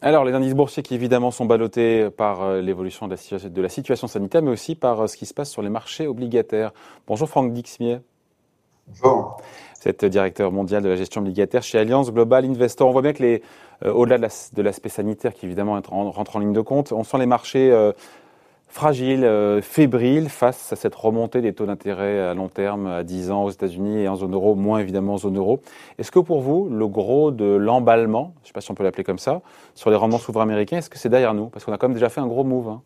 Alors, les indices boursiers qui évidemment sont ballottés par euh, l'évolution de, de, la situation sanitaire, mais aussi par euh, ce qui se passe sur les marchés obligataires. Bonjour Franck Dixmier. Bonjour. Vous êtes directeur mondial de la gestion obligataire chez Alliance Global Investor. On voit bien que les, euh, au-delà de l'aspect sanitaire qui évidemment rentre en ligne de compte, on sent les marchés fragile, euh, fébrile face à cette remontée des taux d'intérêt à long terme à 10 ans aux États-Unis et en zone euro, moins évidemment en zone euro. Est-ce que pour vous, le gros de l'emballement, je ne sais pas si on peut l'appeler comme ça, sur les rendements souverains américains, est-ce que c'est derrière nous? Parce qu'on a quand même déjà fait un gros move. Hein.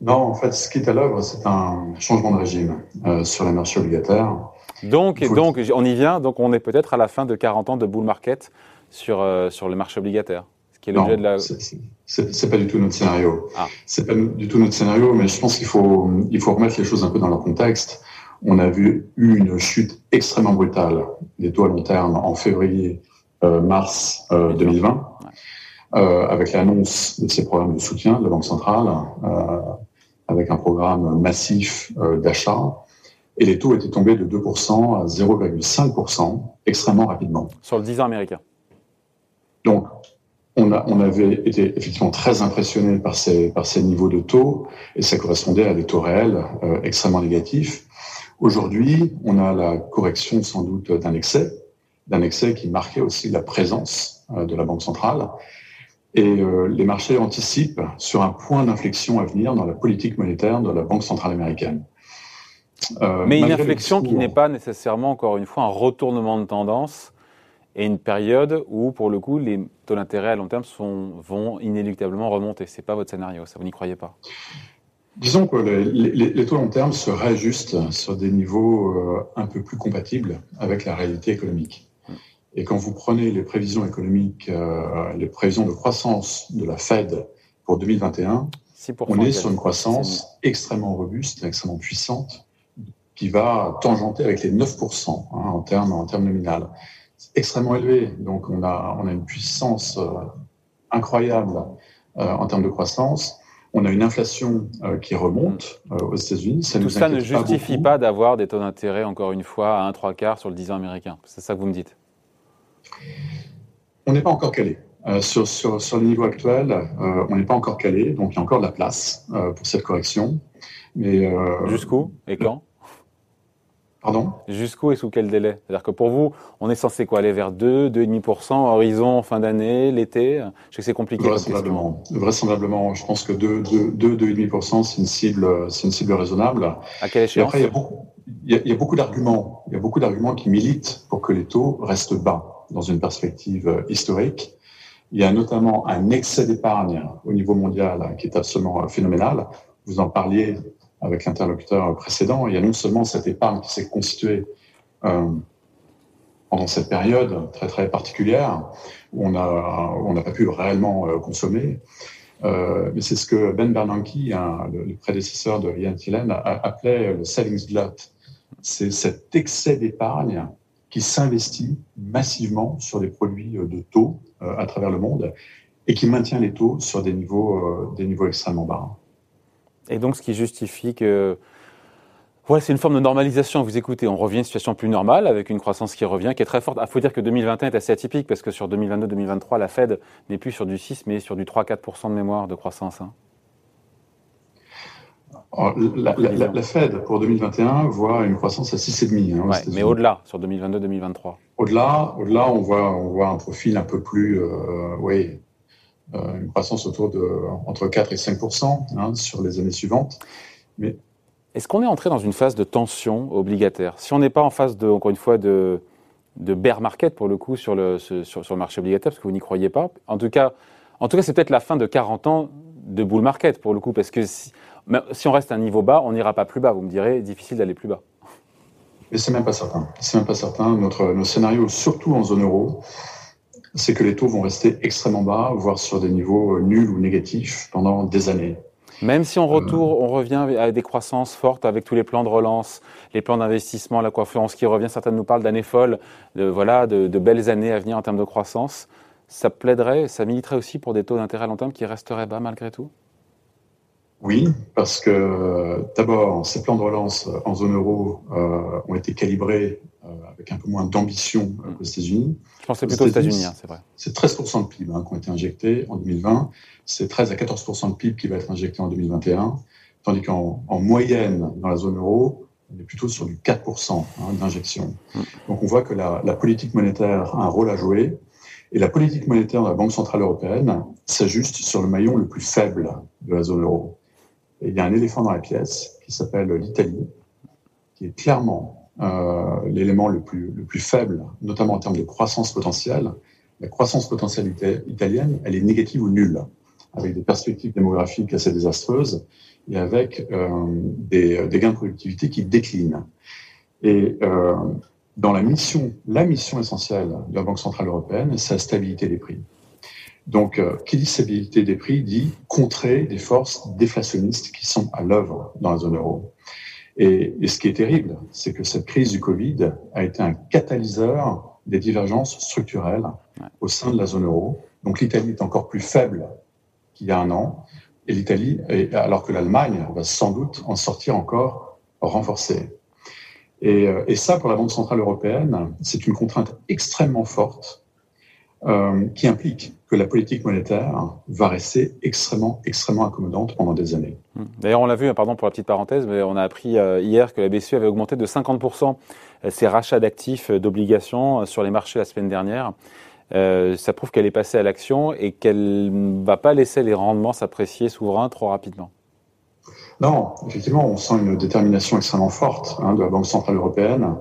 Non, en fait, ce qui est à l'œuvre, c'est un changement de régime euh, sur les marchés obligataires. Donc, donc, on y vient, donc on est peut-être à la fin de 40 ans de bull market sur, euh, sur les marchés obligataires qui est l'objet de la. C'est pas du tout notre scénario. Ah. C'est pas du tout notre scénario, mais je pense qu'il faut, il faut remettre les choses un peu dans leur contexte. On a vu une chute extrêmement brutale des taux à long terme en février, euh, mars euh, 2020, euh, avec l'annonce de ces programmes de soutien de la Banque centrale, euh, avec un programme massif euh, d'achat. Et les taux étaient tombés de 2% à 0,5% extrêmement rapidement. Sur le 10 ans américain. Donc, on, a, on, avait été effectivement très impressionné par ces, par ces niveaux de taux et ça correspondait à des taux réels euh, extrêmement négatifs. Aujourd'hui, on a la correction sans doute d'un excès, d'un excès qui marquait aussi la présence euh, de la Banque centrale. Et euh, les marchés anticipent sur un point d'inflexion à venir dans la politique monétaire de la Banque centrale américaine. Mais une inflexion qui n'est pas nécessairement, encore une fois, un retournement de tendance et une période où, pour le coup, les taux d'intérêt à long terme sont, vont inéluctablement remonter. Ce n'est pas votre scénario, ça, vous n'y croyez pas. Disons que les, les, taux long terme se réajustent sur des niveaux euh, un peu plus compatibles avec la réalité économique. Et quand vous prenez les prévisions économiques, euh, les prévisions de croissance de la Fed pour 2021, on est sur une croissance extrêmement robuste, extrêmement puissante, qui va tangenter avec les 9% hein, en termes en termes nominal extrêmement élevé. Donc on a, on a une puissance euh, incroyable euh, en termes de croissance. On a une inflation euh, qui remonte aux États-Unis. Tout ça ne justifie pas, d'avoir des taux d'intérêt, encore une fois, à 1 3 quarts sur le 10 ans américain. C'est ça que vous me dites? On n'est pas encore calé. sur, sur, sur, le niveau actuel, on n'est pas encore calé, donc il y a encore de la place pour cette correction. Mais Jusqu'où? Et quand? Pardon? Jusqu'où et sous quel délai? C'est-à-dire que pour vous, on est censé quoi aller vers 2, 2,5%, horizon fin d'année, l'été? Je sais que c'est compliqué. Vraisemblablement. Vraisemblablement. Je pense que 2, 2, 2,5%, c'est une cible, c'est une cible raisonnable. À quelle échéance après, il y a beaucoup, il y a, beaucoup d'arguments. Il y a beaucoup d'arguments qui militent pour que les taux restent bas dans une perspective euh, historique. Il y a notamment un excès d'épargne au niveau mondial qui est absolument euh, phénoménal. Vous en parliez avec l'interlocuteur précédent, il y a non seulement cette épargne qui s'est constituée euh, pendant cette période très très particulière où on a n'a pas pu réellement euh, consommer, euh, mais c'est ce que Ben Bernanke, le, prédécesseur de Ian Thielen, appelait le savings glut. C'est cet excès d'épargne qui s'investit massivement sur des produits de taux à travers le monde et qui maintient les taux sur des niveaux des niveaux extrêmement bas. Et donc, ce qui justifie que. Ouais, c'est une forme de normalisation. Vous écoutez, on revient à une situation plus normale avec une croissance qui revient, qui est très forte. Il faut dire que 2021 est assez atypique parce que sur 2022-2023, la Fed n'est plus sur du 6, mais sur du 3-4% de mémoire de croissance. Hein. la, Fed pour 2021 voit une croissance à 6,5. Hein, mais au-delà, sur 2022-2023. Au-delà, au-delà, on voit, on voit un profil un peu plus, euh, oui, euh, une croissance autour de entre 4 et 5 hein, sur les années suivantes. Mais est-ce qu'on est entré dans une phase de tension obligataire? Si on n'est pas en phase de, encore une fois, de, de bear market pour le coup sur le, sur, sur le marché obligataire, parce que vous n'y croyez pas. En tout cas, en tout cas, c'est peut-être la fin de 40 ans de bull market pour le coup, parce que si, si on reste à un niveau bas, on n'ira pas plus bas. Vous me direz, difficile d'aller plus bas. Mais c'est même pas certain. C'est même pas certain. Notre, nos scénarios, surtout en zone euro, c'est que les taux vont rester extrêmement bas, voire sur des niveaux nuls ou négatifs pendant des années. Même si on, retourne, on revient à des croissances fortes avec tous les plans de relance, les plans d'investissement, la conférence qui revient, certains nous parlent d'années folles, de, voilà, de, belles années à venir en termes de croissance, ça plaiderait, ça militerait aussi pour des taux d'intérêt à long terme qui resteraient bas malgré tout? Oui, parce que d'abord, ces plans de relance en zone euro euh, ont été calibrés euh, avec un peu moins d'ambition aux États-Unis. Je pensais plutôt aux États-Unis, hein, c'est vrai. C'est 13% de PIB hein, qui ont été injectés en 2020. C'est 13 à 14% de PIB qui va être injecté en 2021. Tandis qu'en moyenne, dans la zone euro, on est plutôt sur du 4% hein, d'injection. Mm. Donc on voit que la, la, politique monétaire a un rôle à jouer. Et la politique monétaire de la Banque Centrale Européenne s'ajuste sur le maillon le plus faible de la zone euro. Il y a un éléphant dans la pièce qui s'appelle l'Italie, qui est clairement euh, l'élément le plus, le plus faible, notamment en termes de croissance potentielle. La croissance potentielle italienne, elle est négative ou nulle, avec des perspectives démographiques assez désastreuses et avec euh, des, des, gains de productivité qui déclinent. Et euh, dans la mission, la mission essentielle de la Banque Centrale Européenne, c'est la stabilité des prix. Donc, euh, qui dit stabilité des prix dit contrer des forces déflationnistes qui sont à l'œuvre dans la zone euro. Et, ce qui est terrible, c'est que cette crise du Covid a été un catalyseur des divergences structurelles au sein de la zone euro. Donc, l'Italie est encore plus faible qu'il y a un an, et l'Italie, alors que l'Allemagne va sans doute en sortir encore renforcée. Euh, et, ça, pour la Banque centrale européenne, c'est une contrainte extrêmement forte euh, qui implique que la politique monétaire va rester extrêmement, extrêmement accommodante pendant des années. Mmh. D'ailleurs, on l'a vu, hein, pardon pour la petite parenthèse, mais on a appris euh, hier que la BCE avait augmenté de 50% ses rachats d'actifs d'obligations sur les marchés la semaine dernière. Euh, ça prouve qu'elle est passée à l'action et qu'elle ne va pas laisser les rendements s'apprécier souverains trop rapidement. Non, effectivement, on sent une détermination extrêmement forte hein, de la Banque Centrale Européenne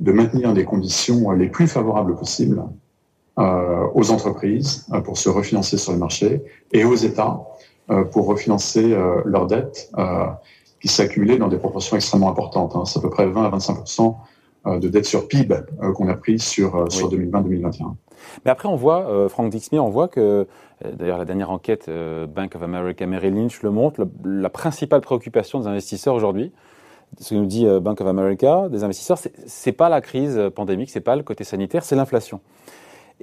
de maintenir des conditions les plus favorables possibles euh, aux entreprises euh, pour se refinancer sur les marchés et aux États euh, pour refinancer euh, leurs dettes euh, qui s'accumulaient dans des proportions extrêmement importantes. Hein. C'est à peu près 20 à 25% de dettes sur PIB qu'on a pris sur, sur 2020-2021. Mais après, on voit, euh, Franck Dixmier, on voit que, euh, d'ailleurs, la dernière enquête euh, Bank of America Merrill Lynch le montre, la, principale préoccupation des investisseurs aujourd'hui, ce que nous dit Bank of America, des investisseurs, c'est pas la crise pandémique, c'est pas le côté sanitaire, c'est l'inflation.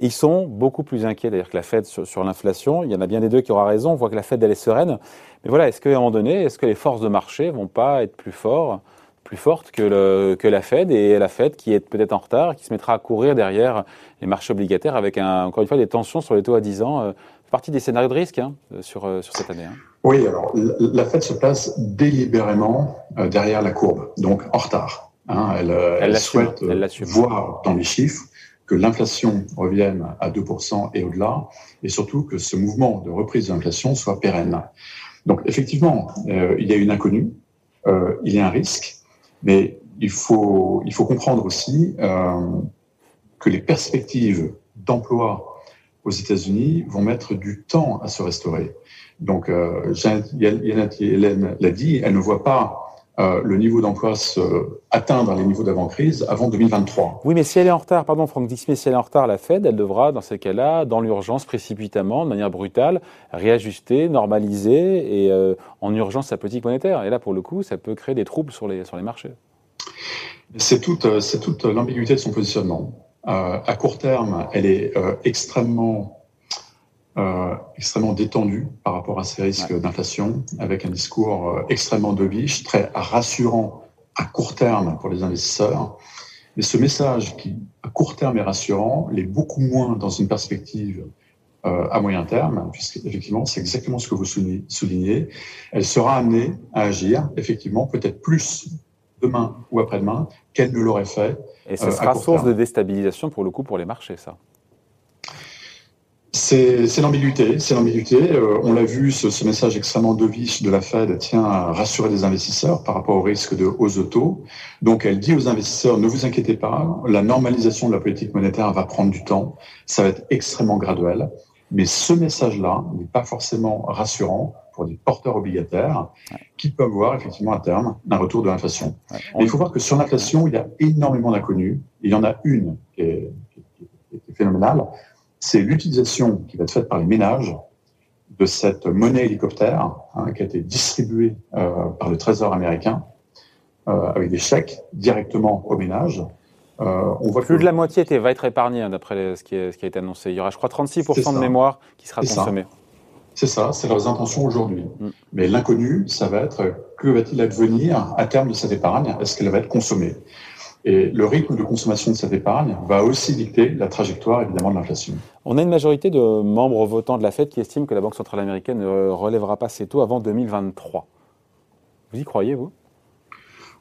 Ils sont beaucoup plus inquiets d'ailleurs que la Fed sur, sur l'inflation. Il y en a bien des deux qui aura raison. On voit que la Fed elle est sereine. Mais voilà, est-ce qu'à un moment donné, est-ce que les forces de marché vont pas être plus fortes plus forte que, le, que la Fed? Et la Fed qui est peut-être en retard, qui se mettra à courir derrière les marchés obligataires avec un, encore une fois des tensions sur les taux à 10 ans. Euh, partie des scénarios de risque hein, sur, euh, sur cette année. Hein. Oui, alors la Fed se place délibérément euh, derrière la courbe, donc en retard. Hein. Elle, elle, souhaite voir dans les chiffres que l'inflation revienne à 2% et au-delà, et surtout que ce mouvement de reprise de l'inflation soit pérenne. Donc effectivement, il y a une inconnue, il y a un risque, mais il faut, il faut comprendre aussi euh, que les perspectives d'emploi aux États-Unis vont mettre du temps à se restaurer. Donc, euh, Hélène l'a dit, elle ne voit pas euh, le niveau d'emploi se atteindre les niveaux d'avant-crise avant 2023. Oui, mais si elle est en retard, pardon Franck Dixmé, si elle est en retard, la Fed, elle devra, dans ces cas-là, dans l'urgence, précipitamment, de manière brutale, réajuster, normaliser et euh, en urgence sa politique monétaire. Et là, pour le coup, ça peut créer des troubles sur les, sur les marchés. C'est toute, toute l'ambiguïté de son positionnement. Euh, à court terme, elle est extrêmement euh, extrêmement détendu par rapport à ces risques d'inflation, avec un discours euh, extrêmement dovish, très rassurant à court terme pour les investisseurs. Mais ce message qui, à court terme, est rassurant, l'est beaucoup moins dans une perspective euh, à moyen terme, puisque effectivement, c'est exactement ce que vous soulignez. Elle sera amenée à agir, effectivement, peut-être plus demain ou après-demain qu'elle ne l'aurait fait. Et ce sera source de déstabilisation pour le coup pour les marchés, ça. C'est l'ambiguïté, c'est l'ambiguïté. Euh, on l'a vu, ce, ce, message extrêmement dovish de la Fed tient à rassurer les investisseurs par rapport au risque de hausse de taux. Donc, elle dit aux investisseurs ne vous inquiétez pas, la normalisation de la politique monétaire va prendre du temps, ça va être extrêmement graduel. Mais ce message-là n'est pas forcément rassurant pour des porteurs obligataires qui peuvent voir effectivement à terme un retour de l'inflation. il faut voir que sur l'inflation, il y a énormément d'inconnues. Il y en a une qui est, qui est phénoménale c'est l'utilisation qui va être faite par les ménages de cette monnaie hélicoptère hein, qui a été distribuée euh, par le Trésor américain euh, avec des chèques directement aux ménages. Euh, on voit Plus de la moitié va être épargnée hein, d'après ce, qui a été annoncé. Il y aura, je crois, 36% de mémoire qui sera consommée. C'est ça, c'est leurs intentions aujourd'hui. Mm. Mais l'inconnu, ça va être que va-t-il advenir à terme de cette épargne? Est-ce qu'elle va être consommée? Et le rythme de consommation de cette épargne va aussi dicter la trajectoire, évidemment, de l'inflation. On a une majorité de membres votants de la Fed qui estiment que la Banque centrale américaine ne relèvera pas ses taux avant 2023. Vous y croyez, vous?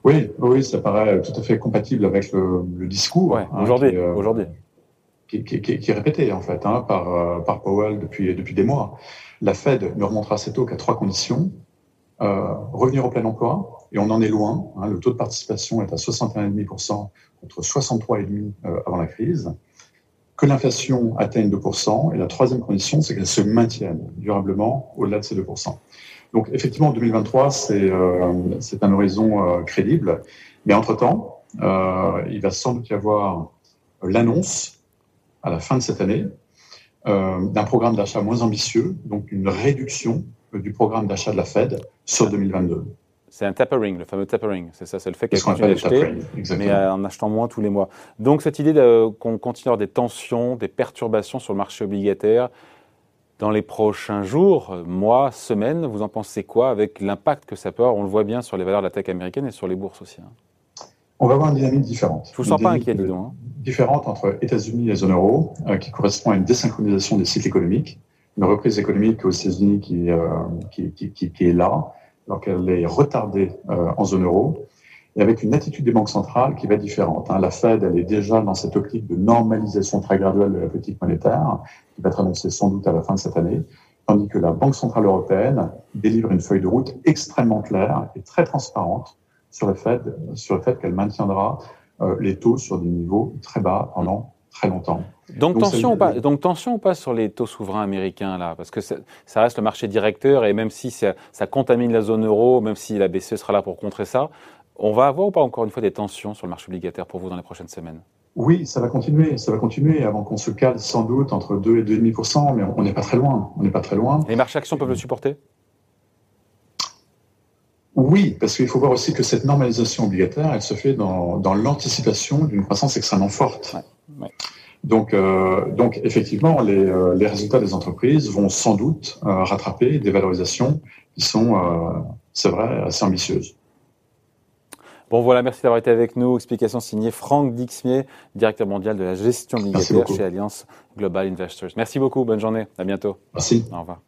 Oui, oui, ça paraît tout à fait compatible avec le, discours. Ouais, hein, aujourd'hui, euh, aujourd'hui. Qui, qui, qui, est répété, en fait, hein, par, euh, par Powell depuis, depuis des mois. La Fed ne remontera ses taux qu'à trois conditions. Euh, revenir au plein emploi, et on en est loin. Hein, le taux de participation est à 61,5% contre 63,5% euh, avant la crise. Que l'inflation atteigne 2%, et la troisième condition, c'est qu'elle se maintienne durablement au-delà de ces 2%. Donc effectivement, 2023, c'est euh, un horizon crédible, mais entre-temps, il va sans doute y avoir l'annonce à la fin de cette année d'un programme d'achat moins ambitieux, donc une réduction du programme d'achat de la Fed sur 2022. C'est un tapering, le fameux tapering. C'est ça, c'est le fait qu'elle continue d'acheter, mais en achetant moins tous les mois. Donc cette idée qu'on continue à avoir des tensions, des perturbations sur le marché obligataire dans les prochains jours, mois, semaines, vous en pensez quoi avec l'impact que ça peut avoir? On le voit bien sur les valeurs de la tech américaine et sur les bourses aussi. Hein. On va avoir une dynamique différente. Je vous sens pas inquiet, dis Hein. Différente entre États-Unis et zone euro, euh, qui correspond à une désynchronisation des cycles économiques, une reprise économique aux États-Unis qui, euh, qui, est là, alors qu'elle est retardée euh, en zone euro, et avec une attitude des banques centrales qui va être différente. Hein. La Fed, elle est déjà dans cette optique de normalisation très graduelle de la politique monétaire, qui va être annoncée sans doute à la fin de cette année, tandis que la Banque centrale européenne délivre une feuille de route extrêmement claire et très transparente sur le fait, sur le fait qu'elle maintiendra euh, les taux sur des niveaux très bas pendant très longtemps. Donc, tension, ou pas, donc tension ou pas sur les taux souverains américains là Parce que ça reste le marché directeur et même si ça, contamine la zone euro, même si la BCE sera là pour contrer ça, on va avoir ou pas encore une fois des tensions sur le marché obligataire pour vous dans les prochaines semaines? Oui, ça va continuer, ça va continuer avant qu'on se cale sans doute entre 2 et 2,5%, mais on n'est pas très loin. On n'est pas très loin. Les marchés actions peuvent le supporter? Oui, parce qu'il faut voir aussi que cette normalisation obligataire, elle se fait dans, dans l'anticipation d'une croissance extrêmement forte. Donc, euh, donc effectivement, les, euh, les, résultats des entreprises vont sans doute euh, rattraper des valorisations qui sont, c'est vrai, assez ambitieuses. Bon voilà, merci d'avoir été avec nous. Explication signée Franck Dixmier, directeur mondial de la gestion obligataire chez Alliance Global Investors. Merci beaucoup, bonne journée, à bientôt. Merci. Au revoir.